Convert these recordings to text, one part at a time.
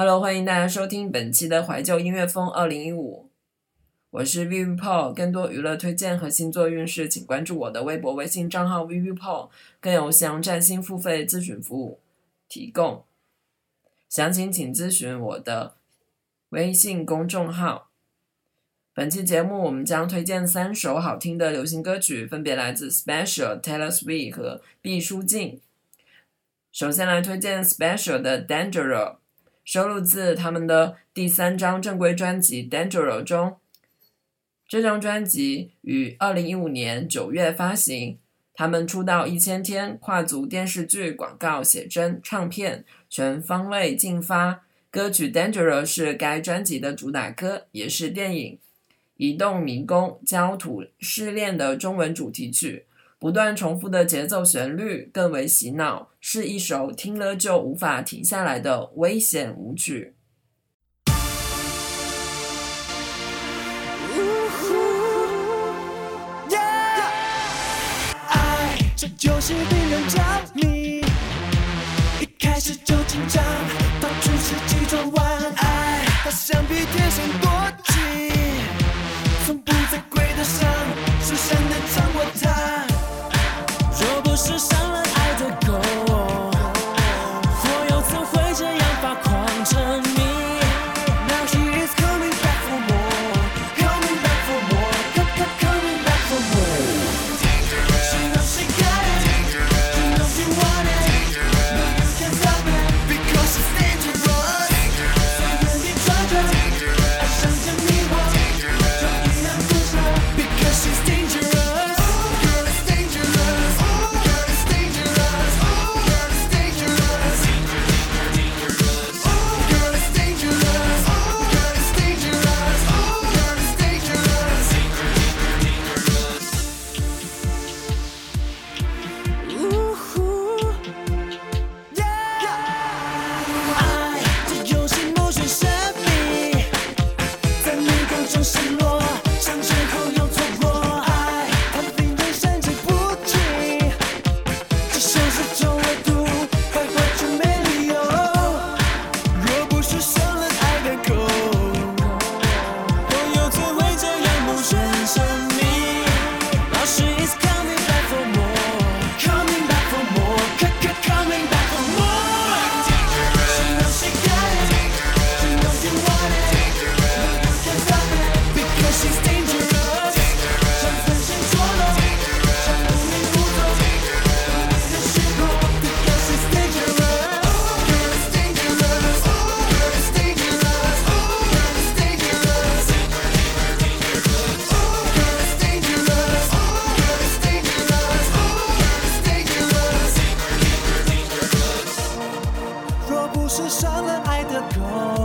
Hello，欢迎大家收听本期的怀旧音乐风二零一五，我是 v i v Paul。更多娱乐推荐和星座运势，请关注我的微博、微信账号 v i v Paul，更有详占星付费咨询服务提供，详情请咨询我的微信公众号。本期节目我们将推荐三首好听的流行歌曲，分别来自 Special、Taylor Swift 和毕书尽。首先来推荐 Special 的 Dangerous。收录自他们的第三张正规专辑《Dangerous》中。这张专辑于二零一五年九月发行。他们出道一千天，跨足电视剧、广告、写真、唱片，全方位进发。歌曲《Dangerous》是该专辑的主打歌，也是电影《移动迷宫：焦土试炼》的中文主题曲。不断重复的节奏旋律更为洗脑，是一首听了就无法停下来的危险舞曲。爱，这就是令人着迷，了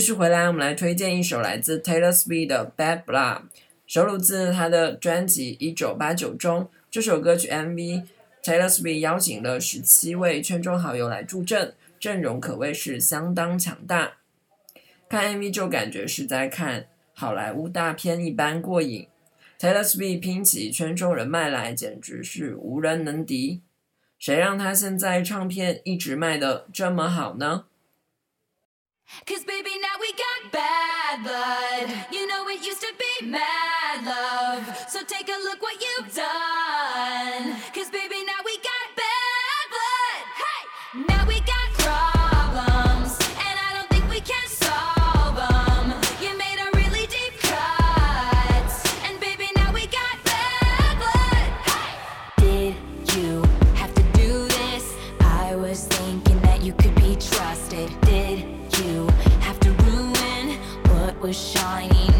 继续回来，我们来推荐一首来自 Taylor Swift 的《Bad Blood》，收录自她的专辑《一九八九》中。这首歌曲 MV，Taylor Swift 邀请了十七位圈中好友来助阵，阵容可谓是相当强大。看 MV 就感觉是在看好莱坞大片一般过瘾。Taylor Swift 拼起圈中人脉来，简直是无人能敌。谁让他现在唱片一直卖的这么好呢？Cause baby, now we got bad blood. You know it used to be mad love. So take a look what you've done. was shining.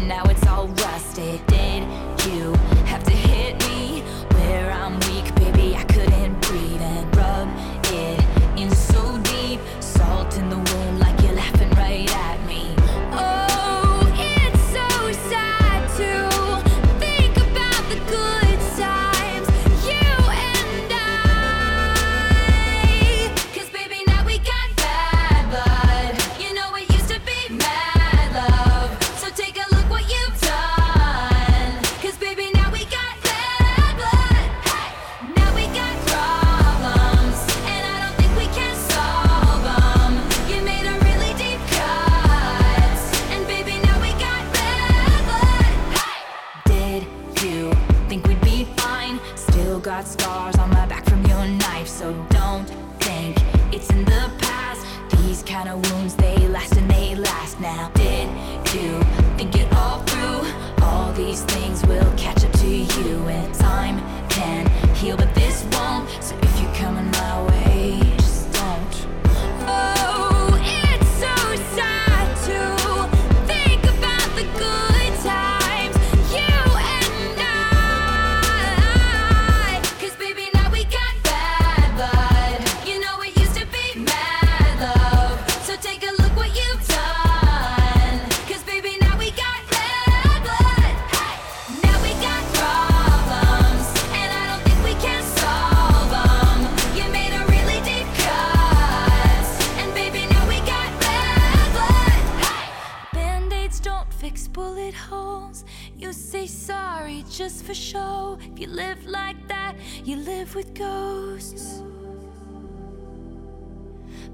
You live with ghosts.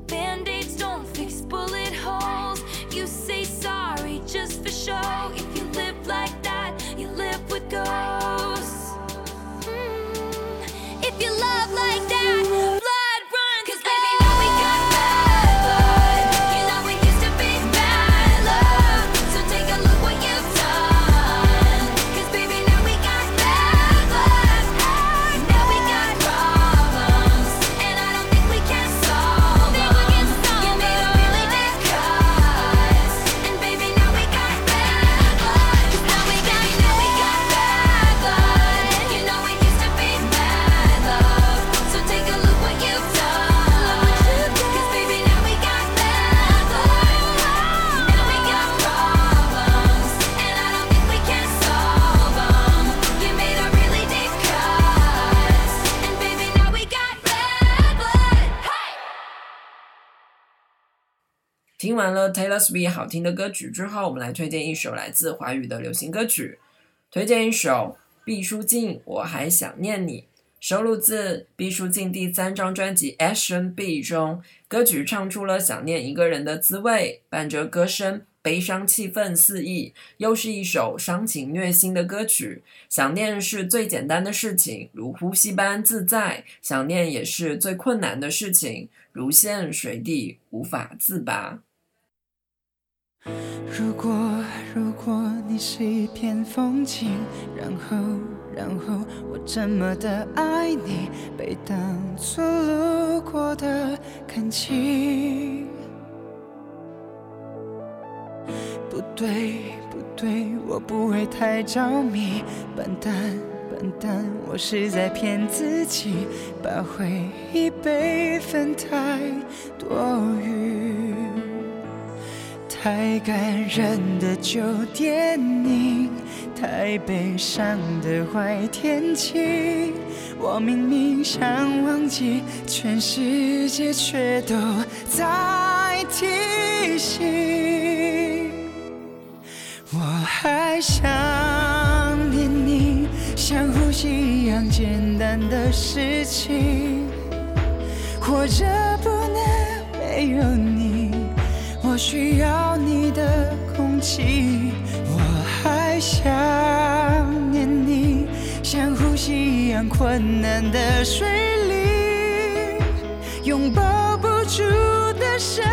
Band-aids don't fix bullet 听完了 Taylor Swift 好听的歌曲之后，我们来推荐一首来自华语的流行歌曲。推荐一首毕书尽《我还想念你》，收录自毕书尽第三张专辑《Action B》中。歌曲唱出了想念一个人的滋味，伴着歌声，悲伤气氛四溢，又是一首伤情虐心的歌曲。想念是最简单的事情，如呼吸般自在；想念也是最困难的事情，如陷水底无法自拔。如果如果你是一片风景，然后然后我这么的爱你，被当作路过的感情。不对不对，我不会太着迷，笨蛋笨蛋，我是在骗自己，把回忆备份太多余。太感人的旧电影，太悲伤的坏天气。我明明想忘记，全世界却都在提醒。我还想念你，像呼吸一样简单的事情。活着不能没有你，我需要你的空气。我还想念你，像呼吸一样困难的水里，拥抱不住的声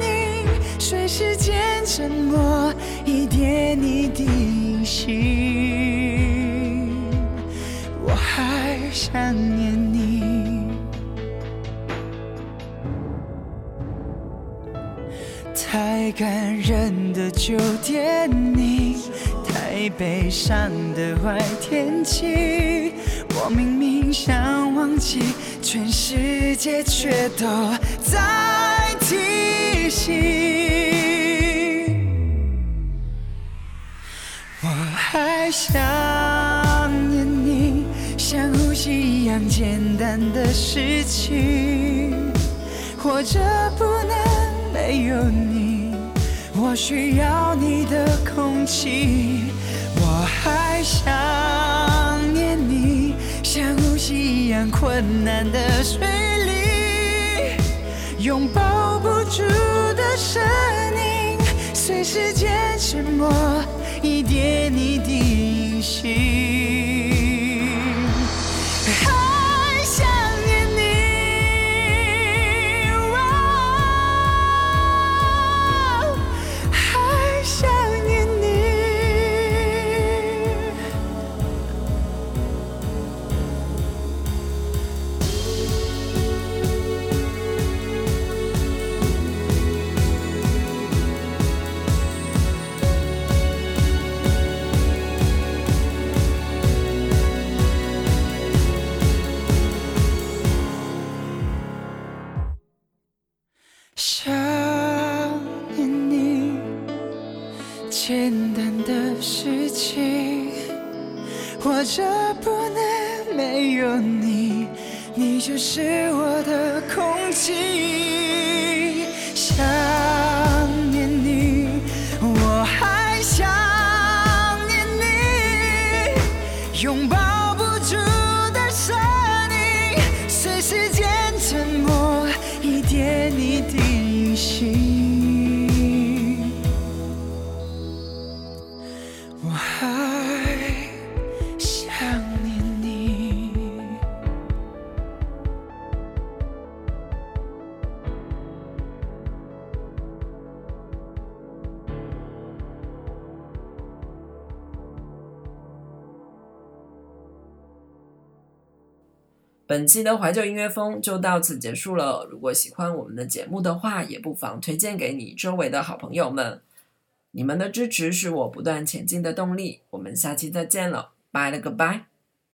音，随时间沉默，一点一滴隐形。我还想念你。太感人的酒店里，太悲伤的坏天气，我明明想忘记，全世界却都在提醒。我还想念你，像呼吸一样简单的事情。活着不能没有你，我需要你的空气。我还想念你，像呼吸一样困难的水里，拥抱不住的声音，随时间沉默，一点一滴隐形。简单的事情，活着不能没有你，你就是我的空气。想念你，我还想念你，拥抱本期的怀旧音乐风就到此结束了。如果喜欢我们的节目的话，也不妨推荐给你周围的好朋友们。你们的支持是我不断前进的动力。我们下期再见了，拜了个拜。